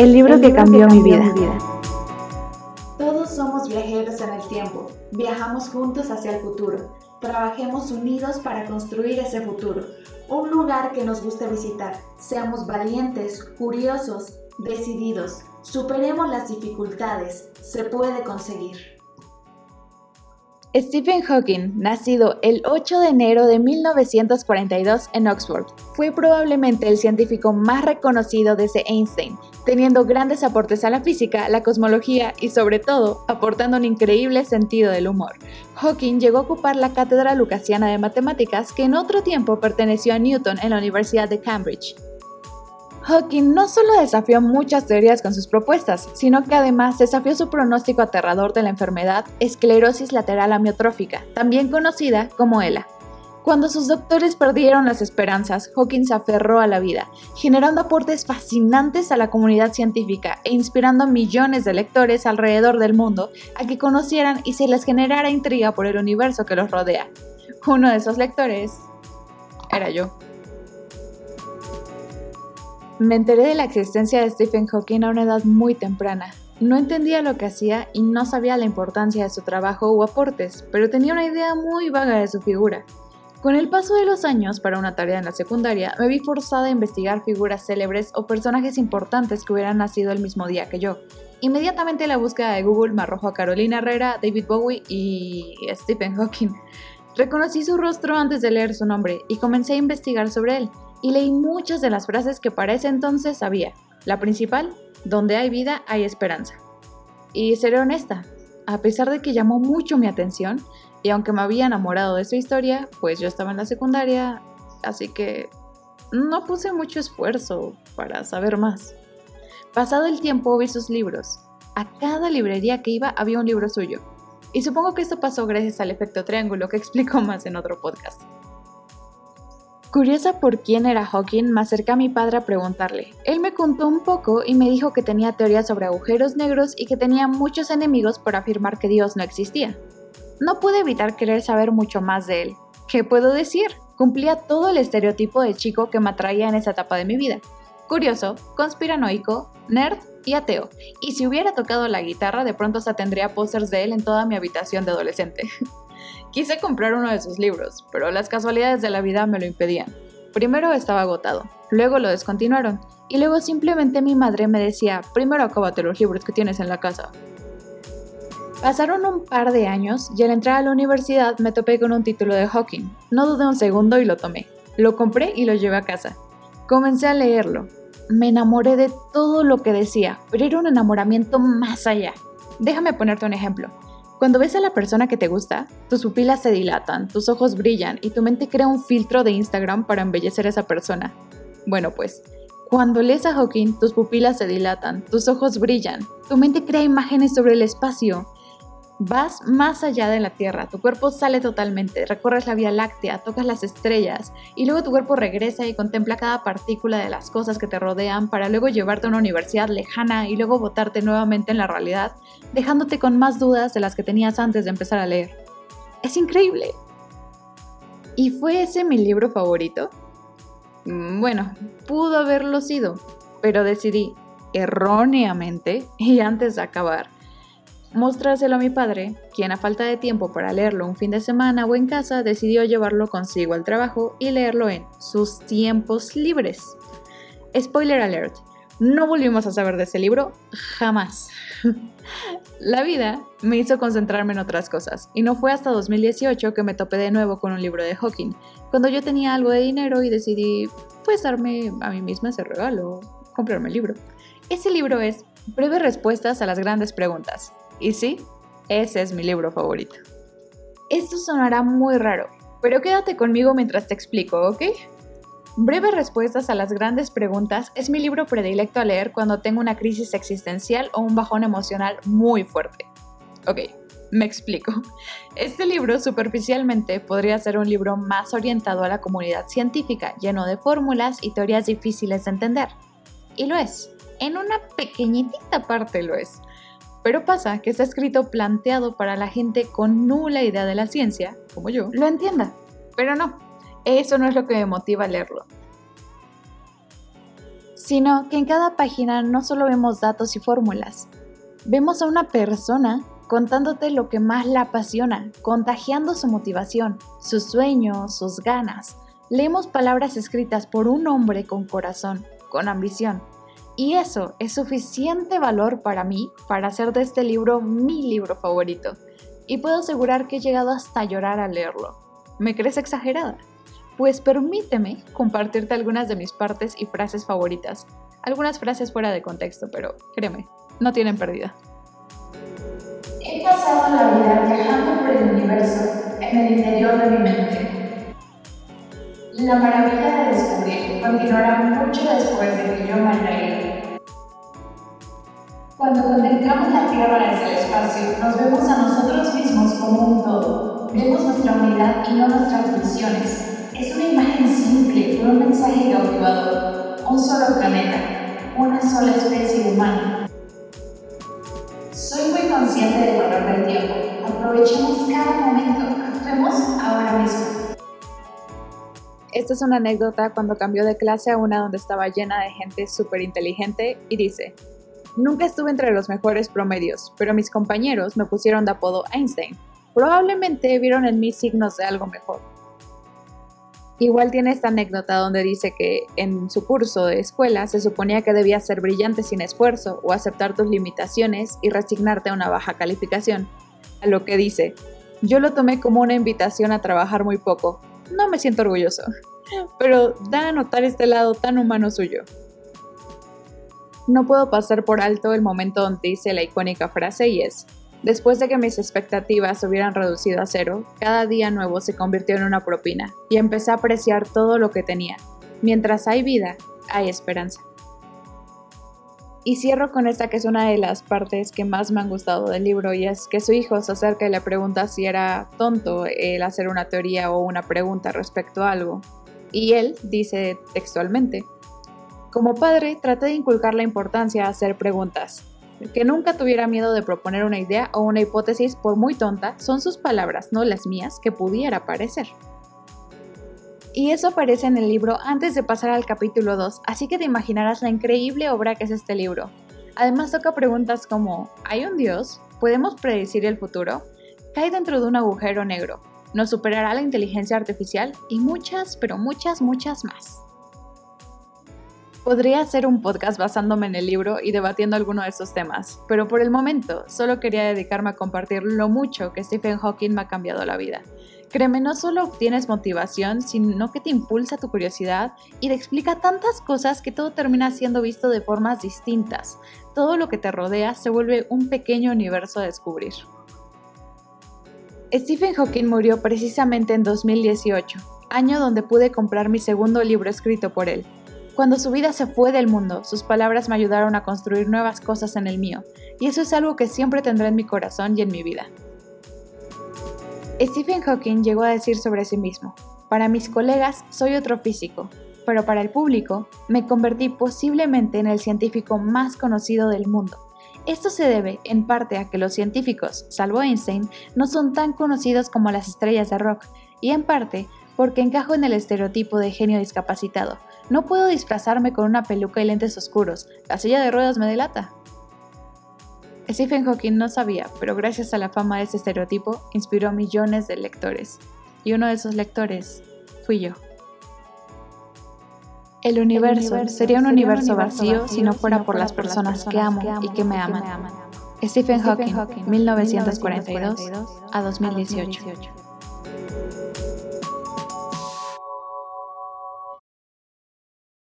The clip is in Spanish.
El libro, que, cambió mi vida. Todos somos viajeros en el tiempo. Viajamos juntos hacia el futuro. Trabajemos unidos para construir ese futuro. Un lugar que nos guste visitar. Seamos valientes, curiosos, decididos. Superemos las dificultades. Se puede conseguir. Stephen Hawking, nacido el 8 de enero de 1942 en Oxford, fue probablemente el científico más reconocido desde Einstein, teniendo grandes aportes a la física, la cosmología y sobre todo aportando un increíble sentido del humor. Hawking llegó a ocupar la cátedra lucasiana de matemáticas que en otro tiempo perteneció a Newton en la Universidad de Cambridge. Hawking no solo desafió muchas teorías con sus propuestas, sino que además desafió su pronóstico aterrador de la enfermedad esclerosis lateral amiotrófica, también conocida como ELA. Cuando sus doctores perdieron las esperanzas, Hawking se aferró a la vida, generando aportes fascinantes a la comunidad científica e inspirando a millones de lectores alrededor del mundo a que conocieran y se les generara intriga por el universo que los rodea. Uno de esos lectores era yo. Me enteré de la existencia de Stephen Hawking a una edad muy temprana. No entendía lo que hacía y no sabía la importancia de su trabajo o aportes, pero tenía una idea muy vaga de su figura. Con el paso de los años para una tarea en la secundaria, me vi forzada a investigar figuras célebres o personajes importantes que hubieran nacido el mismo día que yo. Inmediatamente la búsqueda de Google me arrojó a Carolina Herrera, David Bowie y Stephen Hawking. Reconocí su rostro antes de leer su nombre y comencé a investigar sobre él y leí muchas de las frases que para ese entonces sabía. La principal, donde hay vida hay esperanza. Y seré honesta, a pesar de que llamó mucho mi atención, y aunque me había enamorado de su historia, pues yo estaba en la secundaria, así que no puse mucho esfuerzo para saber más. Pasado el tiempo vi sus libros. A cada librería que iba había un libro suyo. Y supongo que esto pasó gracias al efecto triángulo que explico más en otro podcast. Curiosa por quién era Hawking, me acerqué a mi padre a preguntarle. Él me contó un poco y me dijo que tenía teorías sobre agujeros negros y que tenía muchos enemigos por afirmar que Dios no existía. No pude evitar querer saber mucho más de él. ¿Qué puedo decir? Cumplía todo el estereotipo de chico que me atraía en esa etapa de mi vida. Curioso, conspiranoico, nerd y ateo. Y si hubiera tocado la guitarra, de pronto se tendría pósters de él en toda mi habitación de adolescente. Quise comprar uno de sus libros, pero las casualidades de la vida me lo impedían. Primero estaba agotado, luego lo descontinuaron, y luego simplemente mi madre me decía, primero acábate los libros que tienes en la casa. Pasaron un par de años y al entrar a la universidad me topé con un título de Hawking. No dudé un segundo y lo tomé. Lo compré y lo llevé a casa. Comencé a leerlo. Me enamoré de todo lo que decía, pero era un enamoramiento más allá. Déjame ponerte un ejemplo. Cuando ves a la persona que te gusta, tus pupilas se dilatan, tus ojos brillan y tu mente crea un filtro de Instagram para embellecer a esa persona. Bueno, pues, cuando lees a Hawking, tus pupilas se dilatan, tus ojos brillan, tu mente crea imágenes sobre el espacio Vas más allá de la Tierra, tu cuerpo sale totalmente, recorres la Vía Láctea, tocas las estrellas y luego tu cuerpo regresa y contempla cada partícula de las cosas que te rodean para luego llevarte a una universidad lejana y luego botarte nuevamente en la realidad, dejándote con más dudas de las que tenías antes de empezar a leer. Es increíble. ¿Y fue ese mi libro favorito? Mm, bueno, pudo haberlo sido, pero decidí erróneamente y antes de acabar mostrárselo a mi padre, quien a falta de tiempo para leerlo un fin de semana o en casa decidió llevarlo consigo al trabajo y leerlo en sus tiempos libres. Spoiler alert, no volvimos a saber de ese libro jamás. La vida me hizo concentrarme en otras cosas y no fue hasta 2018 que me topé de nuevo con un libro de Hawking, cuando yo tenía algo de dinero y decidí pues darme a mí misma ese regalo, comprarme el libro. Ese libro es Breves respuestas a las grandes preguntas, y sí, ese es mi libro favorito. Esto sonará muy raro, pero quédate conmigo mientras te explico, ¿ok? Breves respuestas a las grandes preguntas es mi libro predilecto a leer cuando tengo una crisis existencial o un bajón emocional muy fuerte. Ok, me explico. Este libro superficialmente podría ser un libro más orientado a la comunidad científica, lleno de fórmulas y teorías difíciles de entender. Y lo es. En una pequeñitita parte lo es. Pero pasa que está escrito planteado para la gente con nula idea de la ciencia, como yo, lo entienda. Pero no, eso no es lo que me motiva a leerlo. sino que en cada página no solo vemos datos y fórmulas, vemos a una persona contándote lo que más la apasiona, contagiando su motivación, sus sueños, sus ganas. Leemos palabras escritas por un hombre con corazón, con ambición. Y eso es suficiente valor para mí para hacer de este libro mi libro favorito. Y puedo asegurar que he llegado hasta llorar al leerlo. ¿Me crees exagerada? Pues permíteme compartirte algunas de mis partes y frases favoritas. Algunas frases fuera de contexto, pero créeme, no tienen pérdida. He pasado la vida viajando por el universo en el interior de mi mente. La maravilla de descubrir continuará mucho después de que yo me contemplamos la Tierra desde el espacio, nos vemos a nosotros mismos como un todo. Vemos nuestra unidad y no nuestras divisiones. Es una imagen simple, con un mensaje cautivador. Un solo planeta, una sola especie humana soy muy consciente del valor del tiempo. Aprovechemos cada momento. Actuemos ahora mismo. Esta es una anécdota cuando cambió de clase a una donde estaba llena de gente súper inteligente y dice, Nunca estuve entre los mejores promedios, pero mis compañeros me pusieron de apodo Einstein. Probablemente vieron en mí signos de algo mejor. Igual tiene esta anécdota donde dice que en su curso de escuela se suponía que debías ser brillante sin esfuerzo o aceptar tus limitaciones y resignarte a una baja calificación. A lo que dice, yo lo tomé como una invitación a trabajar muy poco. No me siento orgulloso, pero da a notar este lado tan humano suyo. No puedo pasar por alto el momento donde dice la icónica frase y es, Después de que mis expectativas se hubieran reducido a cero, cada día nuevo se convirtió en una propina y empecé a apreciar todo lo que tenía. Mientras hay vida, hay esperanza. Y cierro con esta que es una de las partes que más me han gustado del libro y es que su hijo se acerca y le pregunta si era tonto el hacer una teoría o una pregunta respecto a algo. Y él dice textualmente, como padre traté de inculcar la importancia de hacer preguntas, que nunca tuviera miedo de proponer una idea o una hipótesis por muy tonta, son sus palabras, no las mías, que pudiera parecer. Y eso aparece en el libro antes de pasar al capítulo 2, así que te imaginarás la increíble obra que es este libro. Además toca preguntas como, ¿hay un Dios? ¿Podemos predecir el futuro? ¿Cae dentro de un agujero negro? ¿Nos superará la inteligencia artificial? Y muchas, pero muchas, muchas más. Podría hacer un podcast basándome en el libro y debatiendo alguno de esos temas, pero por el momento solo quería dedicarme a compartir lo mucho que Stephen Hawking me ha cambiado la vida. Créeme, no solo obtienes motivación, sino que te impulsa tu curiosidad y te explica tantas cosas que todo termina siendo visto de formas distintas. Todo lo que te rodea se vuelve un pequeño universo a descubrir. Stephen Hawking murió precisamente en 2018, año donde pude comprar mi segundo libro escrito por él, cuando su vida se fue del mundo, sus palabras me ayudaron a construir nuevas cosas en el mío, y eso es algo que siempre tendré en mi corazón y en mi vida. Stephen Hawking llegó a decir sobre sí mismo, para mis colegas soy otro físico, pero para el público me convertí posiblemente en el científico más conocido del mundo. Esto se debe en parte a que los científicos, salvo Einstein, no son tan conocidos como las estrellas de rock, y en parte porque encajo en el estereotipo de genio discapacitado, no puedo disfrazarme con una peluca y lentes oscuros. La silla de ruedas me delata. Stephen Hawking no sabía, pero gracias a la fama de ese estereotipo, inspiró a millones de lectores. Y uno de esos lectores fui yo. El universo, sería un universo, vacío, si no fuera por las personas, que, amo y que me aman. Stephen Hawking, 1942 a 2018.